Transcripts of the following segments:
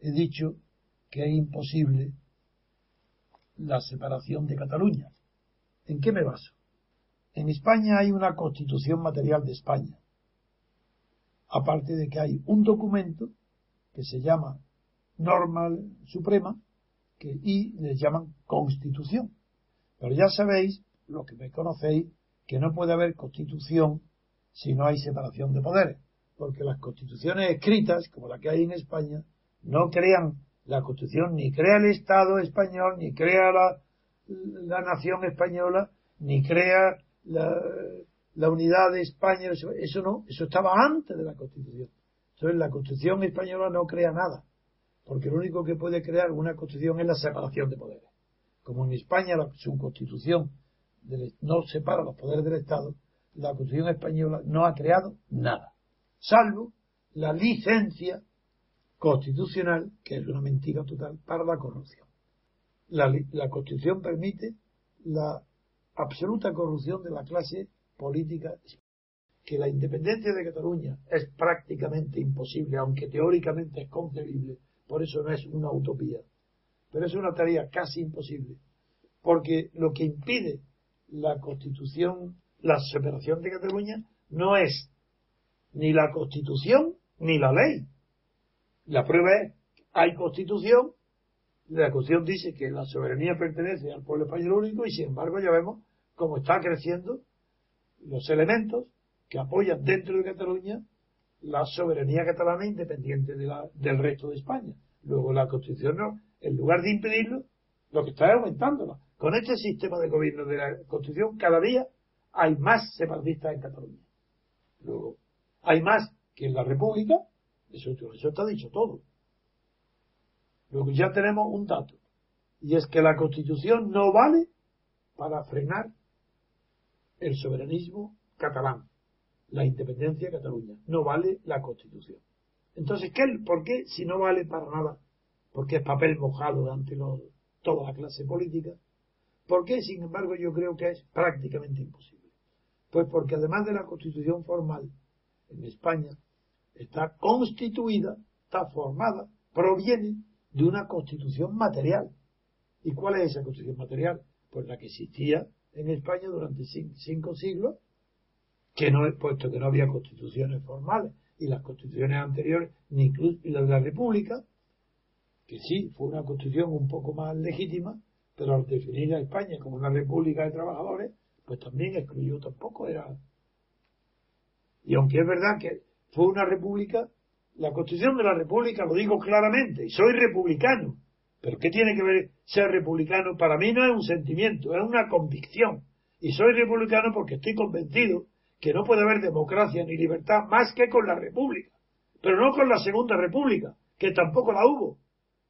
he dicho que es imposible la separación de Cataluña. ¿En qué me baso? En España hay una constitución material de España, aparte de que hay un documento que se llama norma suprema que, y les llaman constitución. Pero ya sabéis, lo que me conocéis, que no puede haber constitución si no hay separación de poderes, porque las constituciones escritas, como la que hay en España, no crean la constitución, ni crea el Estado español, ni crea la, la nación española, ni crea la, la unidad de España, eso, no, eso estaba antes de la constitución. Entonces la constitución española no crea nada, porque lo único que puede crear una constitución es la separación de poderes. Como en España la, su constitución no separa los poderes del Estado, la constitución española no ha creado nada, salvo la licencia constitucional, que es una mentira total, para la corrupción. La, la constitución permite la absoluta corrupción de la clase política que la independencia de Cataluña es prácticamente imposible, aunque teóricamente es concebible, por eso no es una utopía, pero es una tarea casi imposible, porque lo que impide la constitución, la separación de Cataluña, no es ni la constitución ni la ley. La prueba es, hay constitución, la constitución dice que la soberanía pertenece al pueblo español único y sin embargo ya vemos cómo está creciendo los elementos que apoyan dentro de Cataluña la soberanía catalana independiente de la, del resto de España. Luego la Constitución, no, en lugar de impedirlo, lo que está es aumentándola. Con este sistema de gobierno de la Constitución, cada día hay más separatistas en Cataluña. Luego, hay más que en la República, eso, eso está dicho todo. Luego ya tenemos un dato, y es que la Constitución no vale para frenar el soberanismo catalán la independencia de Cataluña. No vale la Constitución. Entonces, ¿qué, ¿por qué si no vale para nada? Porque es papel mojado ante toda la clase política. ¿Por qué, sin embargo, yo creo que es prácticamente imposible? Pues porque además de la Constitución formal, en España está constituida, está formada, proviene de una Constitución material. ¿Y cuál es esa Constitución material? Pues la que existía en España durante cinco siglos que no, puesto que no había constituciones formales y las constituciones anteriores, ni incluso la de la República, que sí fue una constitución un poco más legítima, pero al definir a España como una república de trabajadores, pues también excluyó, tampoco era. Y aunque es verdad que fue una república, la constitución de la república, lo digo claramente, y soy republicano, pero ¿qué tiene que ver ser republicano? Para mí no es un sentimiento, es una convicción. Y soy republicano porque estoy convencido que no puede haber democracia ni libertad más que con la República, pero no con la Segunda República, que tampoco la hubo,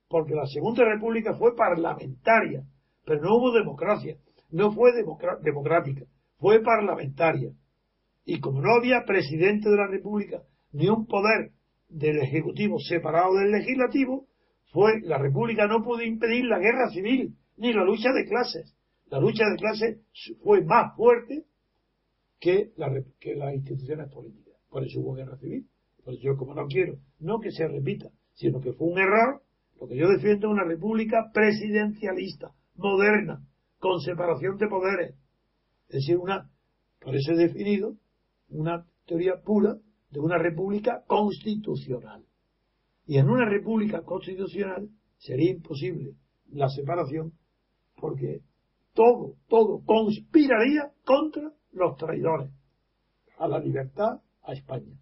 porque la Segunda República fue parlamentaria, pero no hubo democracia, no fue democrática, fue parlamentaria. Y como no había presidente de la República, ni un poder del Ejecutivo separado del Legislativo, fue la República no pudo impedir la guerra civil, ni la lucha de clases. La lucha de clases fue más fuerte que, las instituciones políticas. Por eso hubo guerra civil. Por eso yo como no quiero, no que se repita, sino que fue un error, lo que yo defiendo es una república presidencialista, moderna, con separación de poderes. Es decir, una, por eso he definido una teoría pura de una república constitucional. Y en una república constitucional sería imposible la separación porque todo, todo conspiraría contra los traidores a la libertad, a España.